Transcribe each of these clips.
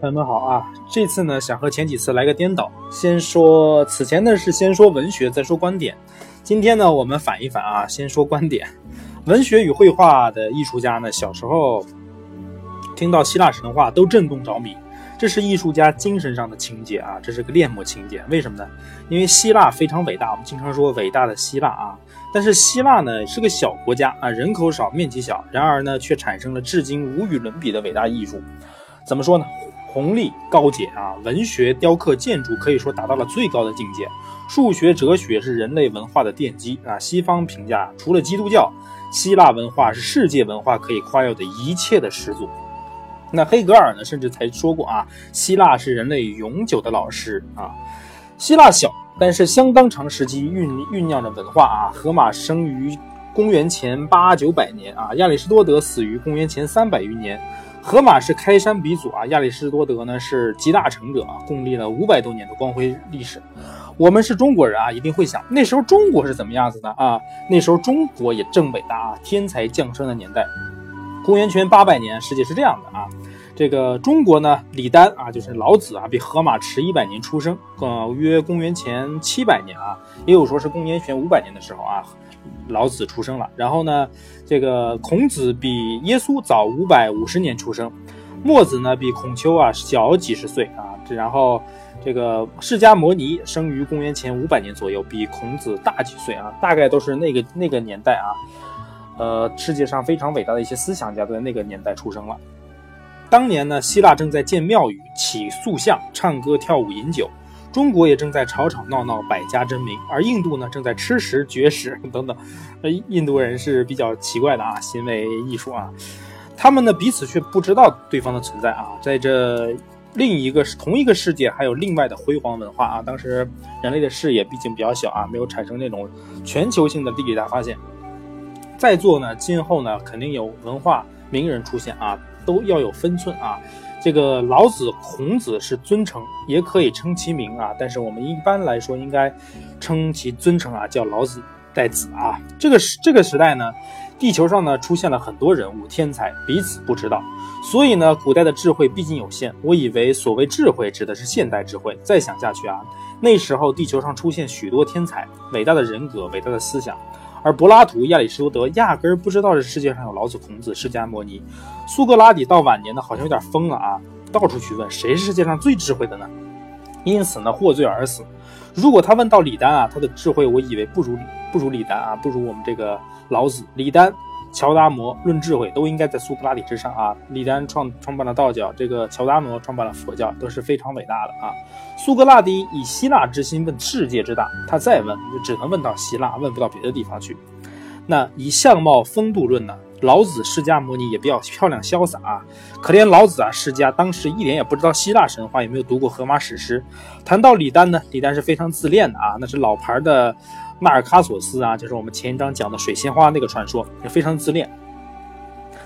朋友们好啊！这次呢，想和前几次来个颠倒，先说此前呢是先说文学，再说观点。今天呢，我们反一反啊，先说观点。文学与绘画的艺术家呢，小时候听到希腊神话都震动着迷，这是艺术家精神上的情节啊，这是个恋母情节。为什么呢？因为希腊非常伟大，我们经常说伟大的希腊啊。但是希腊呢是个小国家啊，人口少，面积小，然而呢却产生了至今无与伦比的伟大艺术。怎么说呢？宏利高洁啊，文学、雕刻、建筑可以说达到了最高的境界。数学、哲学是人类文化的奠基啊。西方评价，除了基督教，希腊文化是世界文化可以夸耀的一切的始祖。那黑格尔呢，甚至才说过啊，希腊是人类永久的老师啊。希腊小，但是相当长时期酝酝酿着文化啊。荷马生于公元前八九百年啊，亚里士多德死于公元前三百余年。荷马是开山鼻祖啊，亚里士多德呢是集大成者啊，共立了五百多年的光辉历史。我们是中国人啊，一定会想那时候中国是怎么样子的啊？那时候中国也正伟大啊，天才降生的年代。公元前八百年，世界是这样的啊，这个中国呢，李丹啊，就是老子啊，比荷马迟一百年出生，呃，约公元前七百年啊，也有说是公元前五百年的时候啊。老子出生了，然后呢，这个孔子比耶稣早五百五十年出生，墨子呢比孔丘啊小几十岁啊，这然后这个释迦摩尼生于公元前五百年左右，比孔子大几岁啊，大概都是那个那个年代啊，呃，世界上非常伟大的一些思想家都在那个年代出生了。当年呢，希腊正在建庙宇、起塑像、唱歌跳舞、饮酒。中国也正在吵吵闹闹，百家争鸣，而印度呢，正在吃食绝食 等等。呃，印度人是比较奇怪的啊，行为艺术啊，他们呢彼此却不知道对方的存在啊。在这另一个同一个世界，还有另外的辉煌文化啊。当时人类的视野毕竟比较小啊，没有产生那种全球性的地理大发现。在座呢，今后呢，肯定有文化名人出现啊，都要有分寸啊。这个老子、孔子是尊称，也可以称其名啊。但是我们一般来说应该称其尊称啊，叫老子代子啊。这个时这个时代呢，地球上呢出现了很多人物天才，彼此不知道。所以呢，古代的智慧毕竟有限。我以为所谓智慧指的是现代智慧。再想下去啊，那时候地球上出现许多天才，伟大的人格，伟大的思想。而柏拉图、亚里士多德压根儿不知道这世界上有老子、孔子、释迦牟尼、苏格拉底，到晚年呢好像有点疯了啊，到处去问谁是世界上最智慧的呢？因此呢获罪而死。如果他问到李丹啊，他的智慧我以为不如不如李丹啊，不如我们这个老子、李丹。乔达摩论智慧都应该在苏格拉底之上啊！李丹创创办了道教，这个乔达摩创办了佛教，都是非常伟大的啊！苏格拉底以希腊之心问世界之大，他再问就只能问到希腊，问不到别的地方去。那以相貌风度论呢？老子、释迦牟尼也比较漂亮潇洒啊，可怜老子啊，释迦当时一点也不知道希腊神话，也没有读过荷马史诗。谈到李丹呢，李丹是非常自恋的啊，那是老牌的。纳尔喀索斯啊，就是我们前一章讲的水仙花那个传说，也非常自恋。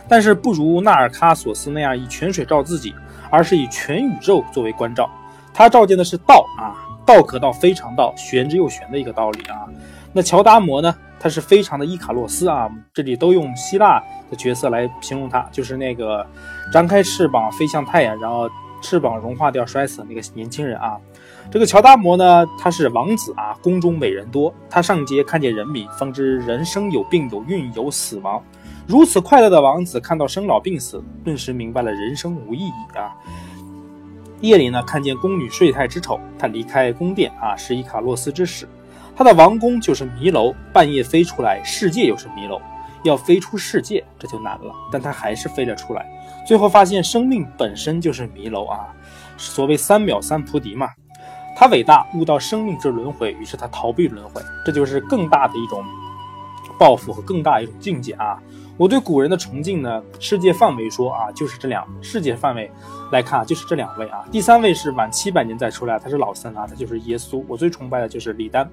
但是不如纳尔喀索斯那样以泉水照自己，而是以全宇宙作为关照。他照见的是道啊，道可道非常道，玄之又玄的一个道理啊。那乔达摩呢，他是非常的伊卡洛斯啊，这里都用希腊的角色来形容他，就是那个张开翅膀飞向太阳，然后翅膀融化掉摔死的那个年轻人啊。这个乔达摩呢，他是王子啊，宫中美人多。他上街看见人民，方知人生有病有孕有死亡。如此快乐的王子，看到生老病死，顿时明白了人生无意义啊。夜里呢，看见宫女睡态之丑，他离开宫殿啊，是伊卡洛斯之使。他的王宫就是迷楼，半夜飞出来，世界又是迷楼，要飞出世界这就难了，但他还是飞了出来。最后发现生命本身就是迷楼啊，所谓三秒三菩提嘛。他伟大，悟到生命之轮回，于是他逃避轮回，这就是更大的一种抱负和更大一种境界啊！我对古人的崇敬呢，世界范围说啊，就是这两世界范围来看啊，就是这两位啊。第三位是晚七百年再出来，他是老三啊，他就是耶稣。我最崇拜的就是李丹，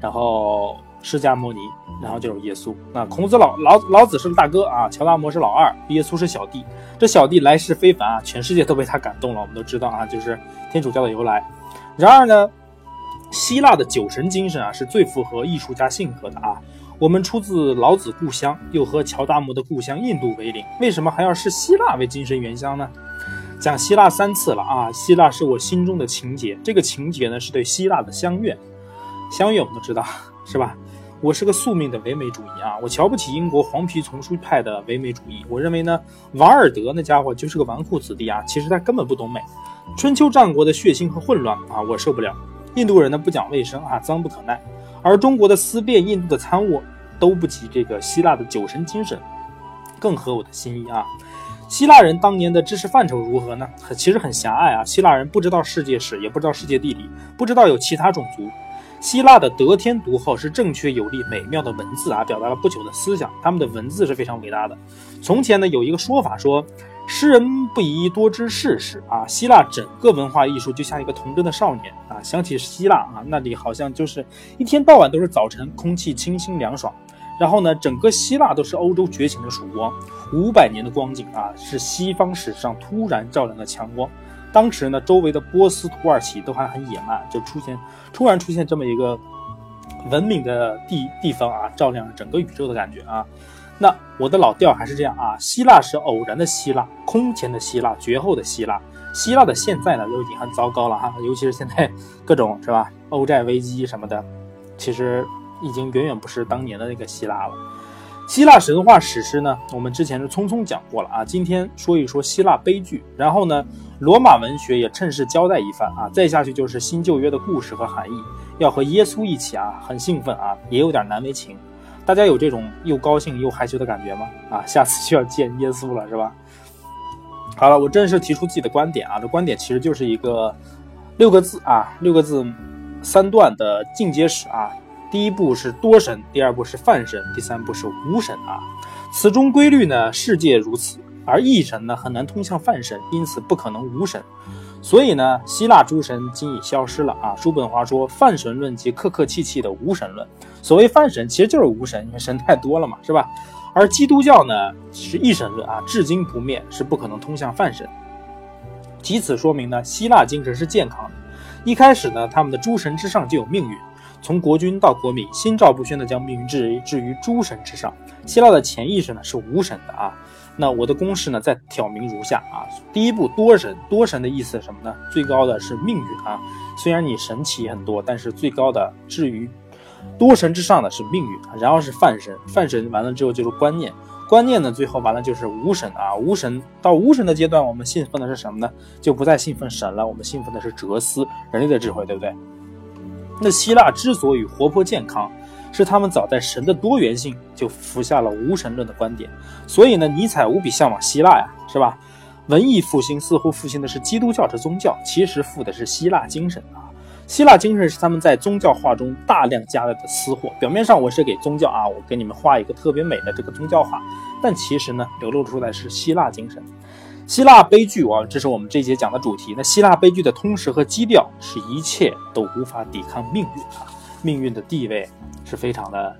然后释迦牟尼，然后就是耶稣。那孔子老老老子是大哥啊，乔达摩是老二，耶稣是小弟。这小弟来世非凡啊，全世界都被他感动了。我们都知道啊，就是天主教的由来。然而呢，希腊的酒神精神啊，是最符合艺术家性格的啊。我们出自老子故乡，又和乔达摩的故乡印度为邻，为什么还要视希腊为精神原乡呢？讲希腊三次了啊，希腊是我心中的情节，这个情节呢是对希腊的相悦。相悦我们都知道是吧？我是个宿命的唯美主义啊，我瞧不起英国黄皮丛书派的唯美主义。我认为呢，瓦尔德那家伙就是个纨绔子弟啊，其实他根本不懂美。春秋战国的血腥和混乱啊，我受不了。印度人呢不讲卫生啊，脏不可耐。而中国的思辨，印度的参悟，都不及这个希腊的酒神精神，更合我的心意啊。希腊人当年的知识范畴如何呢？其实很狭隘啊。希腊人不知道世界史，也不知道世界地理，不知道有其他种族。希腊的得天独厚是正确有力美妙的文字啊，表达了不朽的思想。他们的文字是非常伟大的。从前呢，有一个说法说，诗人不宜多知世事啊。希腊整个文化艺术就像一个童真的少年啊。想起希腊啊，那里好像就是一天到晚都是早晨，空气清新凉爽。然后呢，整个希腊都是欧洲觉醒的曙光，五百年的光景啊，是西方史上突然照亮的强光。当时呢，周围的波斯、土耳其都还很野蛮，就出现突然出现这么一个文明的地地方啊，照亮了整个宇宙的感觉啊。那我的老调还是这样啊，希腊是偶然的希腊，空前的希腊，绝后的希腊。希腊的现在呢，都已经很糟糕了哈，尤其是现在各种是吧，欧债危机什么的，其实已经远远不是当年的那个希腊了。希腊神话史诗呢，我们之前是匆匆讲过了啊。今天说一说希腊悲剧，然后呢，罗马文学也趁势交代一番啊。再下去就是新旧约的故事和含义，要和耶稣一起啊，很兴奋啊，也有点难为情。大家有这种又高兴又害羞的感觉吗？啊，下次就要见耶稣了是吧？好了，我正式提出自己的观点啊，这观点其实就是一个六个字啊，六个字三段的进阶史啊。第一步是多神，第二步是泛神，第三步是无神啊。此中规律呢，世界如此，而一神呢很难通向泛神，因此不可能无神。所以呢，希腊诸神今已消失了啊。叔本华说，泛神论即客客气气的无神论。所谓泛神，其实就是无神，因为神太多了嘛，是吧？而基督教呢是一神论啊，至今不灭，是不可能通向泛神。即此说明呢，希腊精神是健康的。一开始呢，他们的诸神之上就有命运。从国君到国民，心照不宣地将命运置置于诸神之上。希腊的潜意识呢是无神的啊。那我的公式呢再挑明如下啊。第一步多神，多神的意思是什么呢？最高的是命运啊。虽然你神奇很多，但是最高的至于多神之上的是命运。然后是泛神，泛神完了之后就是观念，观念呢最后完了就是无神啊。无神到无神的阶段，我们信奉的是什么呢？就不再信奉神了，我们信奉的是哲思，人类的智慧，对不对？那希腊之所以活泼健康，是他们早在神的多元性就服下了无神论的观点。所以呢，尼采无比向往希腊呀，是吧？文艺复兴似乎复兴的是基督教之宗教，其实复的是希腊精神啊。希腊精神是他们在宗教画中大量加了的私货。表面上我是给宗教啊，我给你们画一个特别美的这个宗教画，但其实呢，流露出来是希腊精神。希腊悲剧啊，这是我们这节讲的主题。那希腊悲剧的通识和基调是一切都无法抵抗命运啊，命运的地位是非常的，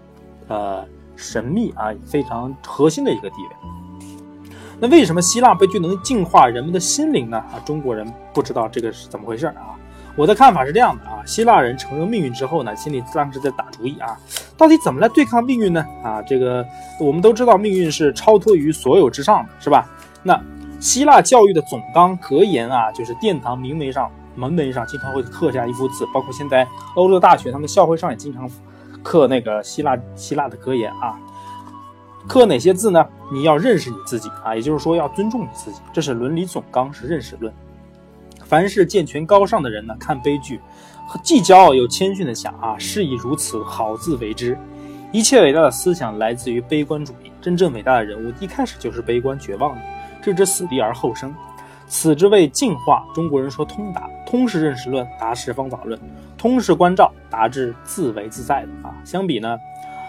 呃，神秘啊，非常核心的一个地位。那为什么希腊悲剧能净化人们的心灵呢？啊，中国人不知道这个是怎么回事啊。我的看法是这样的啊，希腊人承认命运之后呢，心里当时在打主意啊，到底怎么来对抗命运呢？啊，这个我们都知道，命运是超脱于所有之上的，是吧？那。希腊教育的总纲格言啊，就是殿堂明门上门楣上经常会刻下一幅字，包括现在欧洲大学他们校徽上也经常刻那个希腊希腊的格言啊。刻哪些字呢？你要认识你自己啊，也就是说要尊重你自己，这是伦理总纲，是认识论。凡是健全高尚的人呢，看悲剧，既骄傲又谦逊的想啊，事已如此，好自为之。一切伟大的思想来自于悲观主义，真正伟大的人物一开始就是悲观绝望的。置之死地而后生，此之谓进化。中国人说通达，通是认识论，达是方法论，通是关照，达至自为自在的啊。相比呢，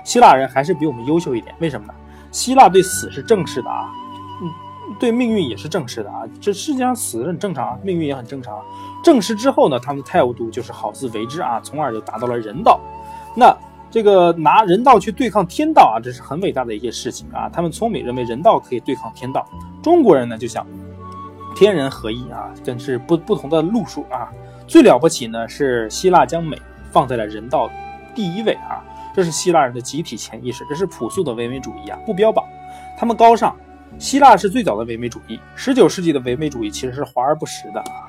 希腊人还是比我们优秀一点。为什么呢？希腊对死是正视的啊，嗯，对命运也是正视的啊。这世界上死很正常啊，命运也很正常。正视之后呢，他们的态度就是好自为之啊，从而就达到了人道。那。这个拿人道去对抗天道啊，这是很伟大的一件事情啊。他们聪明，认为人道可以对抗天道。中国人呢就想天人合一啊，真是不不同的路数啊。最了不起呢是希腊将美放在了人道第一位啊，这是希腊人的集体潜意识，这是朴素的唯美主义啊，不标榜。他们高尚，希腊是最早的唯美主义，十九世纪的唯美主义其实是华而不实的啊。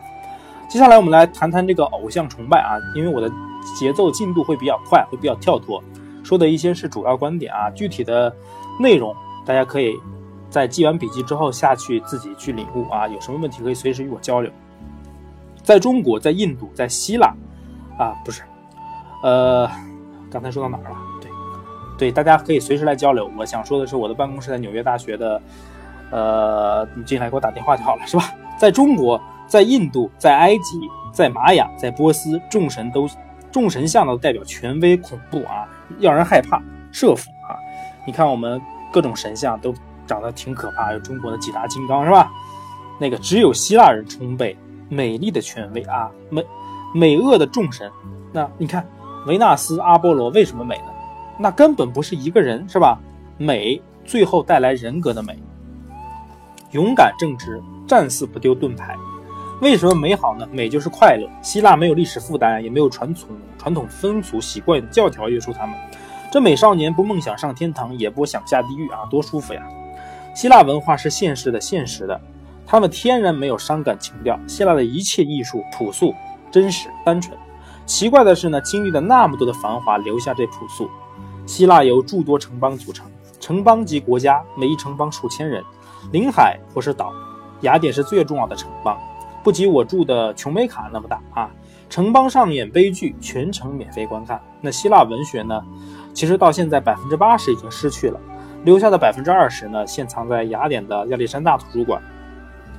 接下来我们来谈谈这个偶像崇拜啊，因为我的节奏进度会比较快，会比较跳脱，说的一些是主要观点啊，具体的内容大家可以在记完笔记之后下去自己去领悟啊，有什么问题可以随时与我交流。在中国，在印度，在希腊，啊不是，呃，刚才说到哪儿了？对，对，大家可以随时来交流。我想说的是，我的办公室在纽约大学的，呃，你进来给我打电话就好了，是吧？在中国。在印度，在埃及，在玛雅，在波斯，众神都，众神像都代表权威、恐怖啊，让人害怕、慑服啊。你看我们各种神像都长得挺可怕，有中国的几大金刚是吧？那个只有希腊人崇拜美丽的权威啊，美美恶的众神。那你看维纳斯、阿波罗为什么美呢？那根本不是一个人是吧？美最后带来人格的美，勇敢正直，战死不丢盾牌。为什么美好呢？美就是快乐。希腊没有历史负担，也没有传统传统风俗习惯教条约束他们。这美少年不梦想上天堂，也不想下地狱啊，多舒服呀！希腊文化是现实的，现实的，他们天然没有伤感情调。希腊的一切艺术朴素、真实、单纯。奇怪的是呢，经历了那么多的繁华，留下这朴素。希腊由诸多城邦组成，城邦及国家，每一城邦数千人，临海或是岛。雅典是最重要的城邦。不及我住的琼美卡那么大啊！城邦上演悲剧，全程免费观看。那希腊文学呢？其实到现在百分之八十已经失去了，留下的百分之二十呢，现藏在雅典的亚历山大图书馆。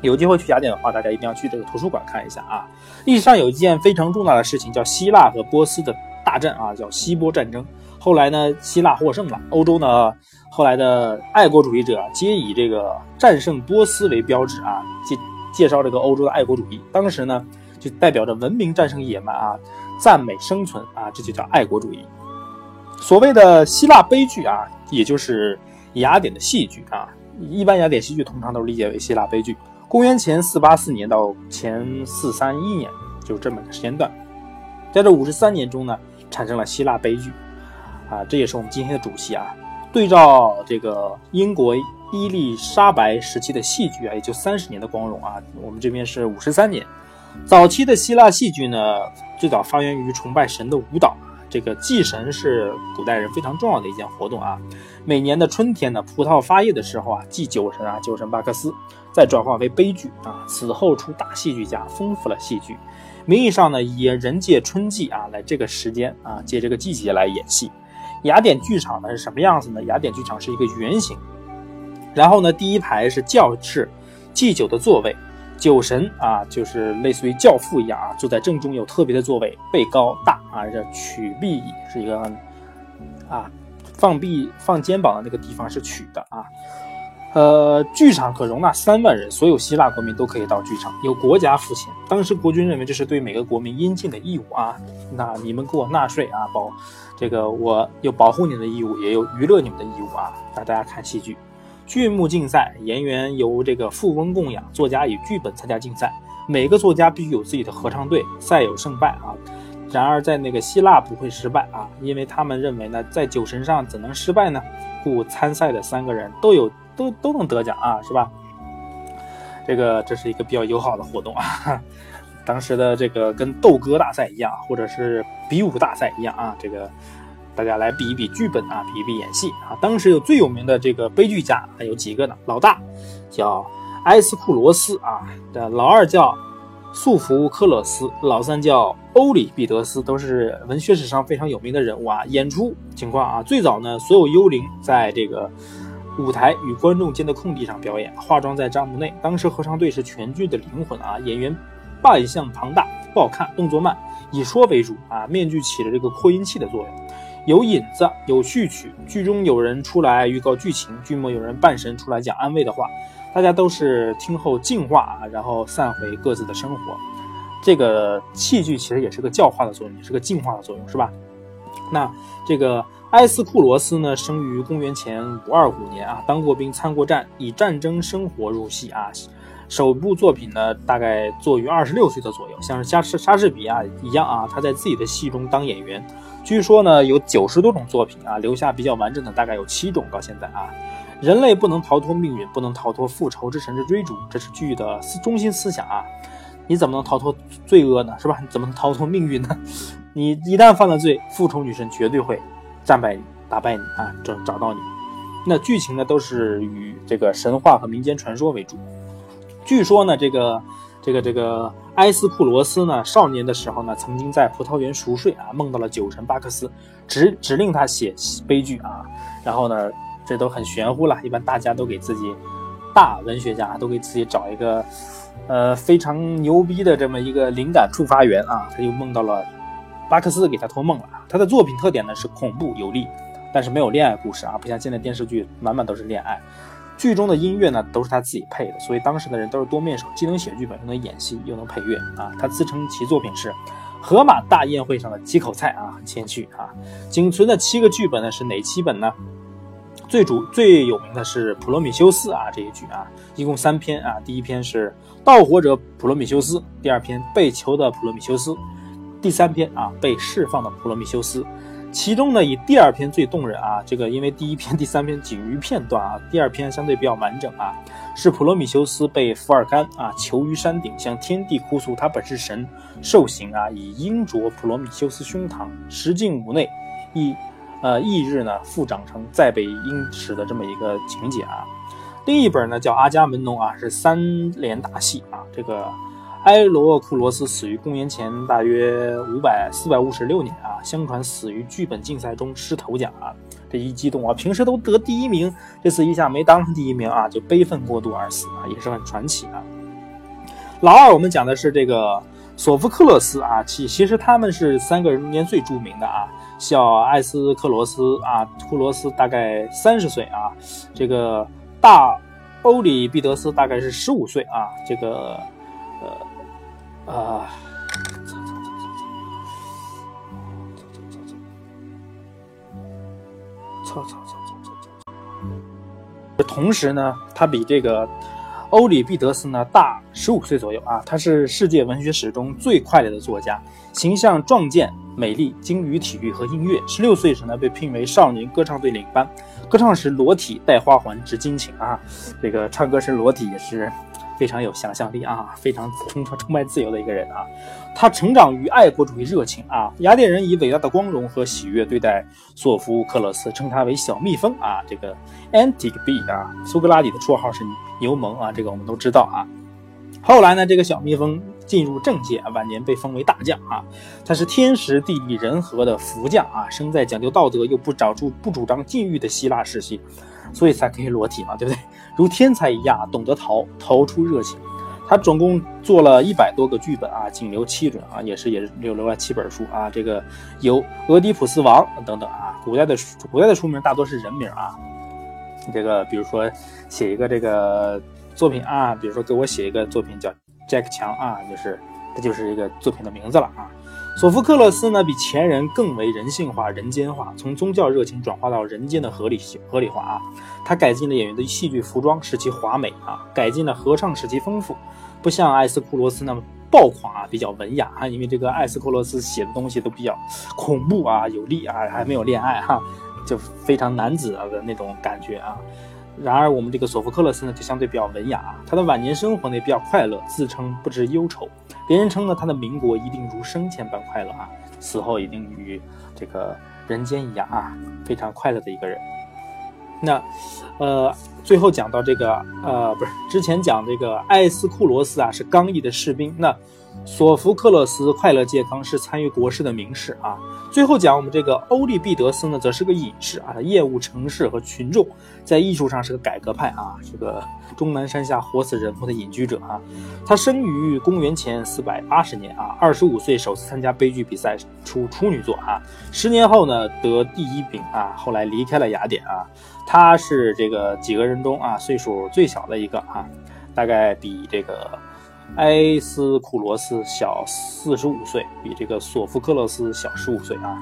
有机会去雅典的话，大家一定要去这个图书馆看一下啊！历史上有一件非常重大的事情，叫希腊和波斯的大战啊，叫希波战争。后来呢，希腊获胜了，欧洲呢，后来的爱国主义者皆以这个战胜波斯为标志啊，介绍这个欧洲的爱国主义，当时呢就代表着文明战胜野蛮啊，赞美生存啊，这就叫爱国主义。所谓的希腊悲剧啊，也就是雅典的戏剧啊，一般雅典戏剧通常都是理解为希腊悲剧。公元前四八四年到前四三一年，就这么个时间段，在这五十三年中呢，产生了希腊悲剧啊，这也是我们今天的主题啊。对照这个英国。伊丽莎白时期的戏剧啊，也就三十年的光荣啊。我们这边是五十三年。早期的希腊戏剧呢，最早发源于崇拜神的舞蹈。这个祭神是古代人非常重要的一件活动啊。每年的春天呢，葡萄发叶的时候啊，祭酒神啊，酒神巴克斯，再转化为悲剧啊。此后出大戏剧家，丰富了戏剧。名义上呢，以人借春季啊，来这个时间啊，借这个季节来演戏。雅典剧场呢是什么样子呢？雅典剧场是一个圆形。然后呢，第一排是教室，祭酒的座位，酒神啊，就是类似于教父一样啊，坐在正中有特别的座位，背高大啊，这曲臂椅是一个啊，放臂放肩膀的那个地方是曲的啊。呃，剧场可容纳三万人，所有希腊国民都可以到剧场，由国家付钱。当时国君认为这是对每个国民应尽的义务啊，那你们给我纳税啊，保这个我有保护你们的义务，也有娱乐你们的义务啊，让大家看戏剧。剧目竞赛，演员由这个富翁供养，作家以剧本参加竞赛。每个作家必须有自己的合唱队，赛有胜败啊。然而在那个希腊不会失败啊，因为他们认为呢，在酒神上怎能失败呢？故参赛的三个人都有都都能得奖啊，是吧？这个这是一个比较友好的活动啊。当时的这个跟斗歌大赛一样，或者是比武大赛一样啊，这个。大家来比一比剧本啊，比一比演戏啊。当时有最有名的这个悲剧家还有几个呢？老大叫埃斯库罗斯啊，的老二叫素福克勒斯，老三叫欧里庇得斯，都是文学史上非常有名的人物啊。演出情况啊，最早呢，所有幽灵在这个舞台与观众间的空地上表演，化妆在帐幕内。当时合唱队是全剧的灵魂啊，演员扮相庞大，不好看，动作慢，以说为主啊，面具起了这个扩音器的作用。有引子，有序曲，剧中有人出来预告剧情，剧末有人扮神出来讲安慰的话，大家都是听后净化啊，然后散回各自的生活。这个戏剧其实也是个教化的作用，也是个净化的作用，是吧？那这个埃斯库罗斯呢，生于公元前五二五年啊，当过兵，参过战，以战争生活入戏啊。首部作品呢，大概作于二十六岁的左右，像是莎士莎士比亚一样啊，他在自己的戏中当演员。据说呢，有九十多种作品啊，留下比较完整的大概有七种到现在啊。人类不能逃脱命运，不能逃脱复仇之神之追逐，这是剧的中心思想啊！你怎么能逃脱罪恶呢？是吧？你怎么能逃脱命运呢？你一旦犯了罪，复仇女神绝对会战败你、打败你啊，找找到你。那剧情呢，都是以这个神话和民间传说为主。据说呢，这个这个这个埃斯库罗斯呢，少年的时候呢，曾经在葡萄园熟睡啊，梦到了酒神巴克斯，指指令他写悲剧啊，然后呢。这都很玄乎了，一般大家都给自己大文学家都给自己找一个，呃非常牛逼的这么一个灵感触发源啊，他就梦到了巴克斯给他托梦了。他的作品特点呢是恐怖有力，但是没有恋爱故事啊，不像现在电视剧满满都是恋爱。剧中的音乐呢都是他自己配的，所以当时的人都是多面手，既能写剧本，又能演戏，又能配乐啊。他自称其作品是荷马大宴会上的几口菜啊，很谦虚啊。仅存的七个剧本呢是哪七本呢？最主最有名的是《普罗米修斯》啊，这一剧啊，一共三篇啊。第一篇是盗火者普罗米修斯，第二篇被囚的普罗米修斯，第三篇啊被释放的普罗米修斯。其中呢，以第二篇最动人啊，这个因为第一篇、第三篇仅于片段啊，第二篇相对比较完整啊，是普罗米修斯被福尔甘啊囚于山顶，向天帝哭诉他本是神，受刑啊，以鹰啄普罗米修斯胸膛，十进五内，一。呃，翌日呢，复长成再被鹰食的这么一个情节啊。另一本呢叫《阿伽门农》啊，是三联大戏啊。这个埃罗库罗斯死于公元前大约五百四百五十六年啊，相传死于剧本竞赛中失头奖啊。这一激动啊，平时都得第一名，这次一下没当上第一名啊，就悲愤过度而死啊，也是很传奇啊。老二，我们讲的是这个索福克勒斯啊，其其实他们是三个人中间最著名的啊。小艾斯克罗斯啊，库罗斯大概三十岁啊，这个大欧里庇得斯大概是十五岁啊，这个呃啊，走走走走走，走走走走，走走走走走走走。同时呢，他比这个欧里庇得斯呢大十五岁左右啊，他是世界文学史中最快乐的作家，形象壮健。美丽精于体育和音乐，十六岁时呢被聘为少年歌唱队领班，歌唱时裸体戴花环，执金琴啊，这个唱歌时裸体也是非常有想象力啊，非常充充满自由的一个人啊。他成长于爱国主义热情啊，雅典人以伟大的光荣和喜悦对待索福克勒斯，称他为小蜜蜂啊。这个 Antic Bee 啊，苏格拉底的绰号是。牛虻啊，这个我们都知道啊。后来呢，这个小蜜蜂进入政界，晚年被封为大将啊。他是天时地利人和的福将啊，生在讲究道德又不找出不主张禁欲的希腊世系，所以才可以裸体嘛，对不对？如天才一样，懂得逃逃出热情。他总共做了一百多个剧本啊，仅留七本啊，也是也留留了七本书啊。这个有《俄狄浦斯王》等等啊，古代的古代的书名大多是人名啊。这个，比如说写一个这个作品啊，比如说给我写一个作品叫 Jack 强啊，就是这就是一个作品的名字了啊。索福克勒斯呢，比前人更为人性化、人间化，从宗教热情转化到人间的合理合理化啊。他改进了演员的戏剧服装，使其华美啊；改进了合唱，使其丰富，不像艾斯库罗斯那么暴狂啊，比较文雅啊。因为这个艾斯库罗斯写的东西都比较恐怖啊、有力啊，还没有恋爱哈。就非常男子的那种感觉啊，然而我们这个索福克勒斯呢，就相对比较文雅啊。他的晚年生活呢也比较快乐，自称不知忧愁，别人称呢他的民国一定如生前般快乐啊，死后一定与这个人间一样啊，非常快乐的一个人。那，呃，最后讲到这个，呃，不是之前讲这个艾斯库罗斯啊，是刚毅的士兵，那。索福克勒斯快乐健康是参与国事的名士啊。最后讲我们这个欧利庇得斯呢，则是个隐士啊，他厌恶城市和群众，在艺术上是个改革派啊，这个终南山下活死人后的隐居者啊。他生于公元前四百八十年啊，二十五岁首次参加悲剧比赛出处女作啊。十年后呢，得第一名啊，后来离开了雅典啊。他是这个几个人中啊，岁数最小的一个啊，大概比这个。埃斯库罗斯小四十五岁，比这个索福克勒斯小十五岁啊。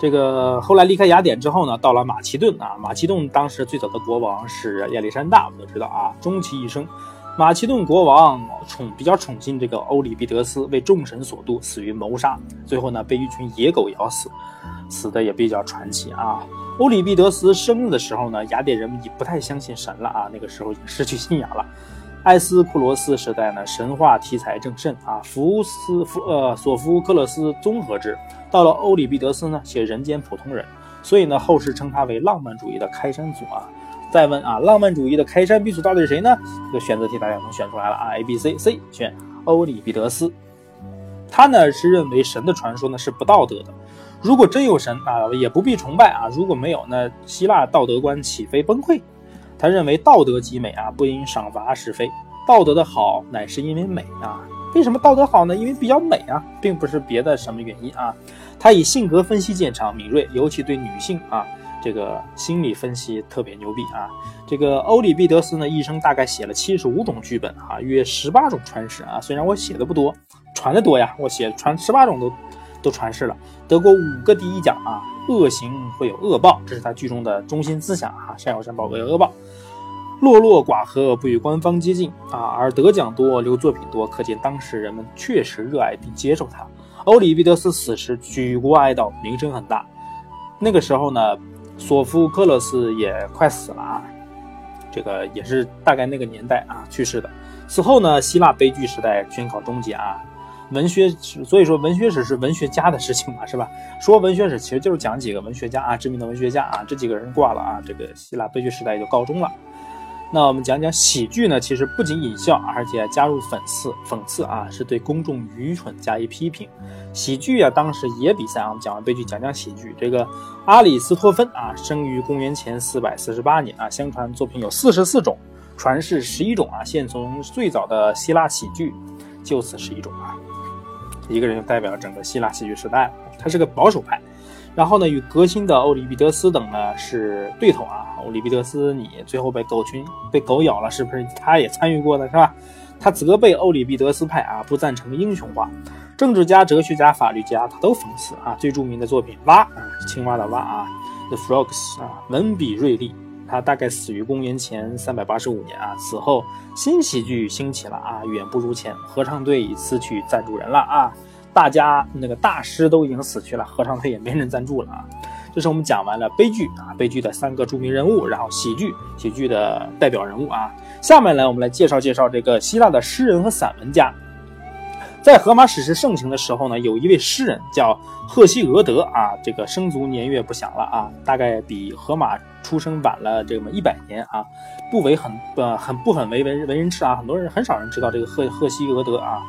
这个后来离开雅典之后呢，到了马其顿啊。马其顿当时最早的国王是亚历山大，我们都知道啊。终其一生，马其顿国王宠比较宠信这个欧里庇得斯，为众神所妒，死于谋杀。最后呢，被一群野狗咬死。死的也比较传奇啊。欧里庇得斯生日的时候呢，雅典人们已不太相信神了啊，那个时候已经失去信仰了。埃斯库罗斯时代呢，神话题材正盛啊，福斯福呃索福克勒斯综合制。到了欧里庇得斯呢，写人间普通人，所以呢，后世称他为浪漫主义的开山祖啊。再问啊，浪漫主义的开山鼻祖到底是谁呢？这个选择题大家能选出来了啊，A、B、C、C 选欧里庇得斯。他呢是认为神的传说呢是不道德的，如果真有神啊，也不必崇拜啊；如果没有呢，希腊道德观岂非崩溃？他认为道德极美啊，不应赏罚是非，道德的好乃是因为美啊。为什么道德好呢？因为比较美啊，并不是别的什么原因啊。他以性格分析见长，敏锐，尤其对女性啊。这个心理分析特别牛逼啊！这个欧里庇得斯呢，一生大概写了七十五种剧本啊，约十八种传世啊。虽然我写的不多，传的多呀，我写传十八种都都传世了，得过五个第一奖啊。恶行会有恶报，这是他剧中的中心思想啊。善有善报，恶有恶报。落落寡合，不与官方接近啊，而得奖多，留作品多，可见当时人们确实热爱并接受他。欧里庇得斯死时，举国哀悼，名声很大。那个时候呢？索福克勒斯也快死了啊，这个也是大概那个年代啊去世的。此后呢，希腊悲剧时代宣告终结啊。文学史，所以说文学史是文学家的事情嘛，是吧？说文学史其实就是讲几个文学家啊，知名的文学家啊，这几个人挂了啊，这个希腊悲剧时代就告终了。那我们讲讲喜剧呢，其实不仅引笑，而且加入讽刺，讽刺啊，是对公众愚蠢加以批评。喜剧啊，当时也比赛啊。我们讲完悲剧，讲讲喜剧。这个阿里斯托芬啊，生于公元前四百四十八年啊，相传作品有四十四种，传世十一种啊。现存最早的希腊喜剧就此十一种啊。一个人就代表整个希腊戏剧时代，他是个保守派。然后呢，与革新的欧里庇得斯等呢是对头啊。欧里庇得斯，你最后被狗群被狗咬了，是不是他也参与过呢，是吧？他责备欧里庇得斯派啊，不赞成英雄化。政治家、哲学家、法律家，他都讽刺啊。最著名的作品《蛙》啊，青蛙的蛙啊，《The Frogs》啊，文笔锐利。他大概死于公元前三百八十五年啊。此后，新喜剧兴起了啊，远不如前。合唱队已辞去赞助人了啊。大家那个大师都已经死去了，合唱队也没人赞助了啊！这是我们讲完了悲剧啊，悲剧的三个著名人物，然后喜剧，喜剧的代表人物啊。下面呢，我们来介绍介绍这个希腊的诗人和散文家。在荷马史诗盛行的时候呢，有一位诗人叫赫西俄德啊，这个生卒年月不详了啊，大概比荷马出生晚了这么一百年啊，不为很呃很不很为为为人知啊，很多人很少人知道这个赫赫西俄德啊。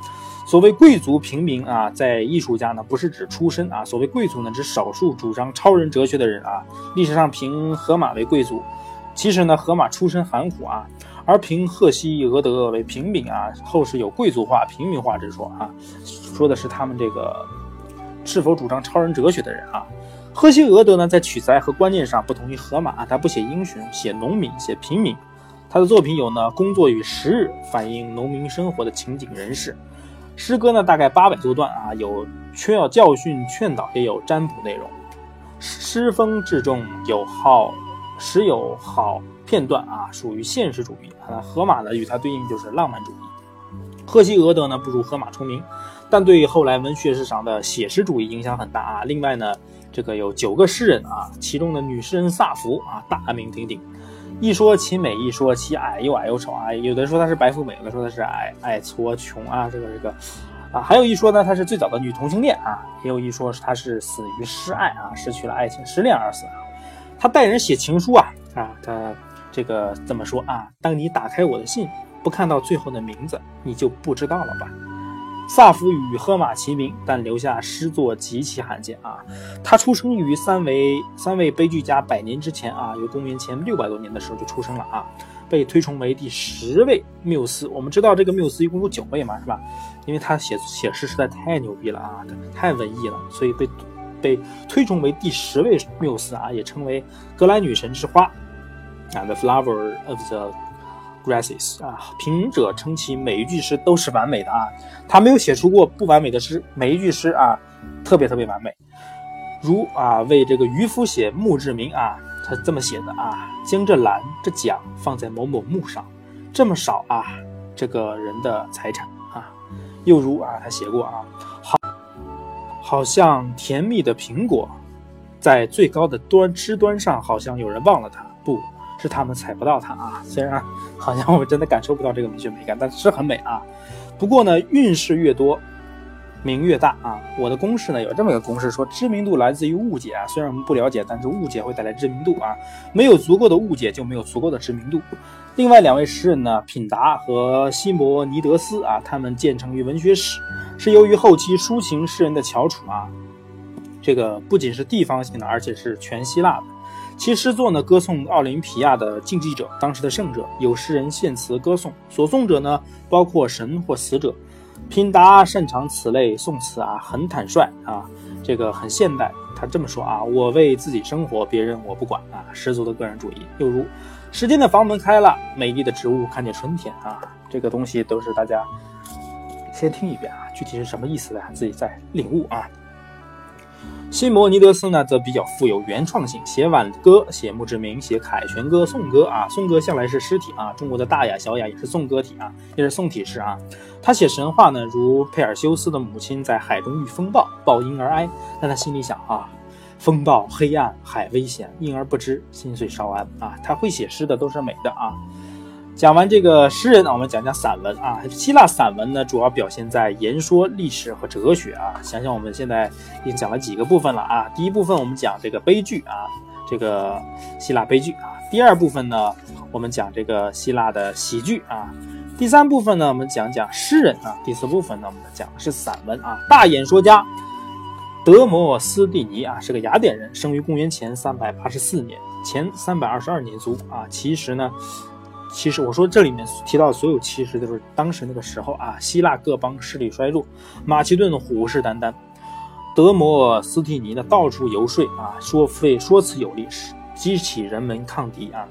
所谓贵族平民啊，在艺术家呢，不是指出身啊。所谓贵族呢，指少数主张超人哲学的人啊。历史上评荷马为贵族，其实呢，荷马出身寒苦啊，而评赫西俄德为平民啊。后世有贵族化、平民化之说啊，说的是他们这个是否主张超人哲学的人啊。赫西俄德呢，在取材和观念上不同于荷马，他不写英雄，写农民，写平民。他的作品有呢，《工作与时日》，反映农民生活的情景人事。诗歌呢，大概八百多段啊，有缺要教训劝导，也有占卜内容。诗风至重，有好时有好片段啊，属于现实主义啊。荷马呢，与它对应就是浪漫主义。赫西俄德呢，不如荷马出名，但对后来文学史上的写实主义影响很大啊。另外呢，这个有九个诗人啊，其中的女诗人萨福啊，大名鼎鼎。一说其美，一说其矮，又矮又丑啊！有的说她是白富美，有的说她是矮矮矬穷啊，这个这个啊，还有一说呢，她是最早的女同性恋啊，也有一说是她是死于失爱啊，失去了爱情，失恋而死。她带人写情书啊啊，她这个怎么说啊？当你打开我的信，不看到最后的名字，你就不知道了吧？萨福与荷马齐名，但留下诗作极其罕见啊！他出生于三位三位悲剧家百年之前啊，由公元前六百多年的时候就出生了啊，被推崇为第十位缪斯。我们知道这个缪斯一共有九位嘛，是吧？因为他写写诗实在太牛逼了啊，太文艺了，所以被被推崇为第十位缪斯啊，也称为格莱女神之花啊，the flower of the。Graces 啊，评者称其每一句诗都是完美的啊，他没有写出过不完美的诗，每一句诗啊特别特别完美。如啊为这个渔夫写墓志铭啊，他这么写的啊，将这篮这桨放在某某墓上，这么少啊这个人的财产啊。又如啊他写过啊，好好像甜蜜的苹果，在最高的端枝端上，好像有人忘了它，不是他们踩不到它啊。虽然好像我真的感受不到这个文学美感，但是很美啊。不过呢，运势越多。名越大啊！我的公式呢有这么一个公式，说知名度来自于误解啊。虽然我们不了解，但是误解会带来知名度啊。没有足够的误解，就没有足够的知名度。另外两位诗人呢，品达和西摩尼德斯啊，他们建成于文学史，是由于后期抒情诗人的翘楚啊。这个不仅是地方性的，而且是全希腊的。其诗作呢，歌颂奥林匹亚的竞技者，当时的胜者。有诗人献词歌颂，所颂者呢，包括神或死者。品达擅长此类宋词啊，很坦率啊，这个很现代。他这么说啊：“我为自己生活，别人我不管啊，十足的个人主义。”又如“时间的房门开了，美丽的植物看见春天啊。”这个东西都是大家先听一遍啊，具体是什么意思的，自己再领悟啊。西摩尼德斯呢，则比较富有原创性，写挽歌，写墓志铭，写凯旋歌、颂歌啊。颂歌向来是诗体啊，中国的大雅、小雅也是颂歌体啊，也是颂体诗啊。他写神话呢，如佩尔修斯的母亲在海中遇风暴，抱婴儿哀，但他心里想啊，风暴、黑暗、海危险，婴儿不知，心碎稍安啊。他会写诗的都是美的啊。讲完这个诗人呢，我们讲讲散文啊。希腊散文呢，主要表现在言说、历史和哲学啊。想想我们现在已经讲了几个部分了啊。第一部分我们讲这个悲剧啊，这个希腊悲剧啊。第二部分呢，我们讲这个希腊的喜剧啊。第三部分呢，我们讲讲诗人啊。第四部分呢，我们讲的是散文啊。大演说家德摩斯蒂尼啊，是个雅典人，生于公元前三百八十四年，前三百二十二年卒啊。其实呢。其实我说这里面提到所有，其实都是当时那个时候啊，希腊各邦势力衰弱，马其顿虎视眈眈，德摩斯蒂尼呢到处游说啊，说费说辞有力，激起人们抗敌啊。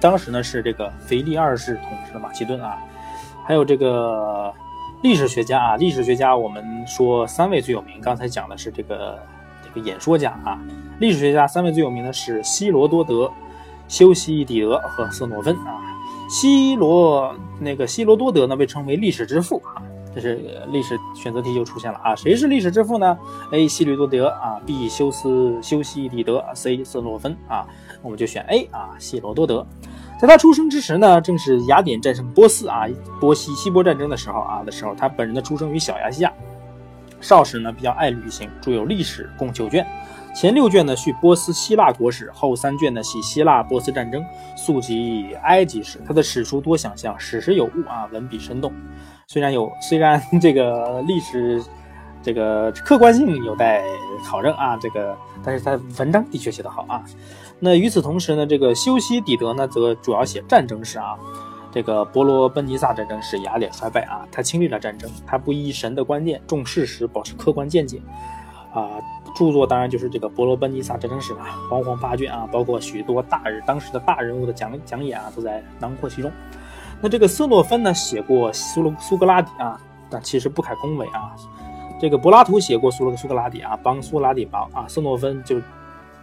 当时呢是这个腓力二世统治的马其顿啊，还有这个历史学家啊，历史学家我们说三位最有名，刚才讲的是这个这个演说家啊，历史学家三位最有名的是希罗多德、修昔底德和色诺芬啊。希罗那个希罗多德呢，被称为历史之父啊，这是历史选择题就出现了啊，谁是历史之父呢？A. 希罗多德啊，B. 修斯修昔底德，C. 色诺芬啊，我们就选 A 啊，希罗多德。在他出生之时呢，正是雅典战胜波斯啊，波西希波战争的时候啊的时候，他本人的出生于小亚细亚，少时呢比较爱旅行，著有历史共九卷。前六卷呢叙波斯希腊国史，后三卷呢系希腊波斯战争，溯及埃及史。他的史书多想象，史实有误啊，文笔生动。虽然有，虽然这个历史这个客观性有待考证啊，这个，但是他文章的确写得好啊。那与此同时呢，这个修昔底德呢，则主要写战争史啊。这个伯罗奔尼撒战争是雅典衰败啊，他亲历了战争，他不依神的观念，重事实，保持客观见解啊。著作当然就是这个《伯罗奔尼撒战争史》了，煌煌八卷啊，包括许多大人当时的大人物的讲讲演啊，都在囊括其中。那这个色诺芬呢，写过苏罗苏格拉底啊，但其实不敢恭维啊。这个柏拉图写过苏罗苏格拉底啊，帮苏格拉底忙啊。色诺芬就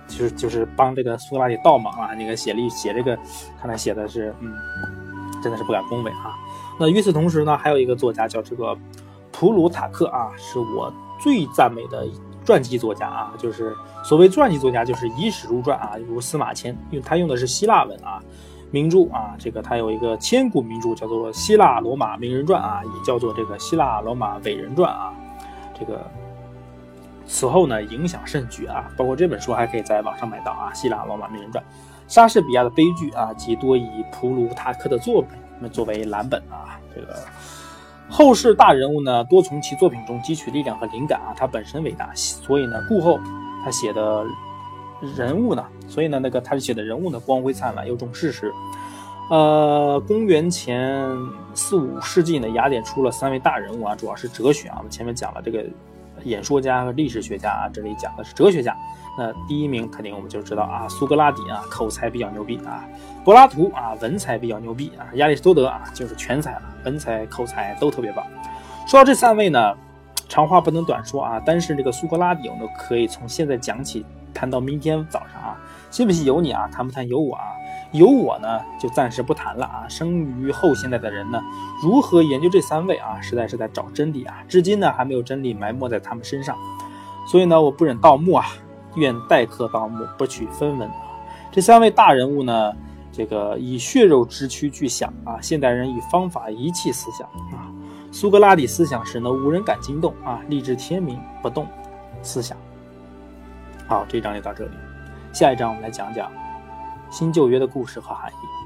就是就是帮这个苏格拉底倒忙啊。那个写历写这个，看来写的是嗯，真的是不敢恭维啊。那与此同时呢，还有一个作家叫这个普鲁塔克啊，是我最赞美的。传记作家啊，就是所谓传记作家，就是以史入传啊，如司马迁，因为他用的是希腊文啊，名著啊，这个他有一个千古名著叫做《希腊罗马名人传》啊，也叫做这个《希腊罗马伟人传》啊，这个此后呢影响甚巨啊，包括这本书还可以在网上买到啊，《希腊罗马名人传》，莎士比亚的悲剧啊，及多以普鲁塔克的作品那作为蓝本啊，这个。后世大人物呢，多从其作品中汲取力量和灵感啊。他本身伟大，所以呢，故后他写的人物呢，所以呢，那个他写的人物呢，光辉灿烂又重事实。呃，公元前四五世纪呢，雅典出了三位大人物啊，主要是哲学啊。我们前面讲了这个演说家和历史学家啊，这里讲的是哲学家。那第一名肯定我们就知道啊，苏格拉底啊，口才比较牛逼啊；柏拉图啊，文采比较牛逼啊；亚里士多德啊，就是全才了，文采、口才都特别棒。说到这三位呢，长话不能短说啊，单是这个苏格拉底，我们都可以从现在讲起，谈到明天早上啊，信不信由你啊，谈不谈由我啊？有我呢，就暂时不谈了啊。生于后现代的人呢，如何研究这三位啊，实在是在找真理啊，至今呢，还没有真理埋没在他们身上，所以呢，我不忍盗墓啊。愿待客盗墓，不取分文。这三位大人物呢，这个以血肉之躯去想啊，现代人以方法遗弃思想啊。苏格拉底思想时呢无人敢惊动啊，立志天明不动思想。好，这一章就到这里，下一章我们来讲讲新旧约的故事和含义。